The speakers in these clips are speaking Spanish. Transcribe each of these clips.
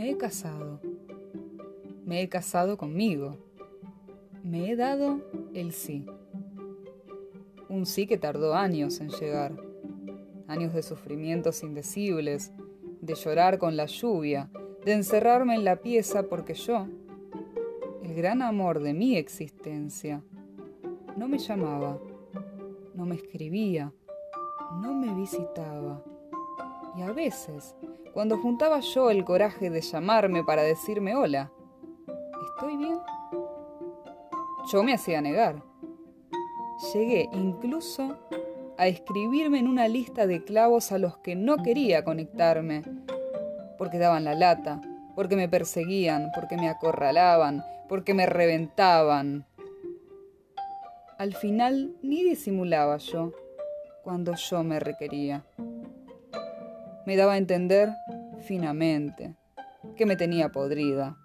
Me he casado. Me he casado conmigo. Me he dado el sí. Un sí que tardó años en llegar. Años de sufrimientos indecibles, de llorar con la lluvia, de encerrarme en la pieza porque yo, el gran amor de mi existencia, no me llamaba, no me escribía, no me visitaba. Y a veces, cuando juntaba yo el coraje de llamarme para decirme hola, ¿estoy bien? Yo me hacía negar. Llegué incluso a escribirme en una lista de clavos a los que no quería conectarme, porque daban la lata, porque me perseguían, porque me acorralaban, porque me reventaban. Al final ni disimulaba yo cuando yo me requería. Me daba a entender finamente que me tenía podrida.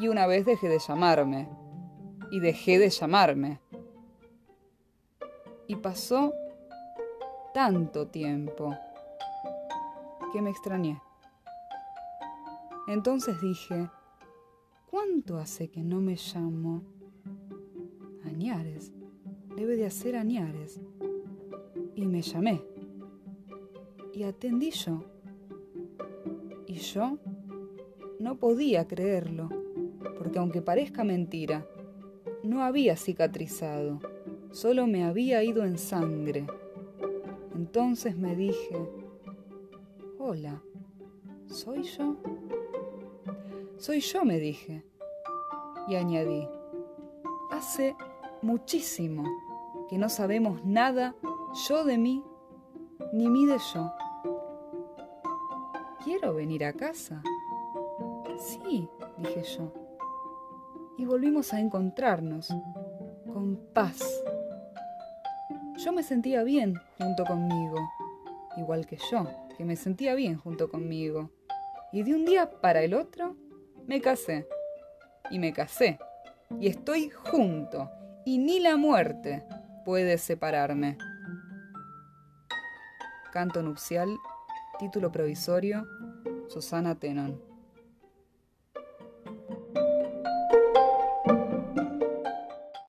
Y una vez dejé de llamarme, y dejé de llamarme. Y pasó tanto tiempo que me extrañé. Entonces dije, ¿cuánto hace que no me llamo? Añares, debe de hacer Añares. Y me llamé. Y atendí yo. Y yo no podía creerlo, porque aunque parezca mentira, no había cicatrizado, solo me había ido en sangre. Entonces me dije, hola, ¿soy yo? Soy yo, me dije. Y añadí, hace muchísimo que no sabemos nada yo de mí, ni mí de yo. ¿Quiero venir a casa? Sí, dije yo. Y volvimos a encontrarnos, con paz. Yo me sentía bien junto conmigo, igual que yo, que me sentía bien junto conmigo. Y de un día para el otro, me casé. Y me casé. Y estoy junto. Y ni la muerte puede separarme. Canto nupcial, título provisorio, Susana Tenon.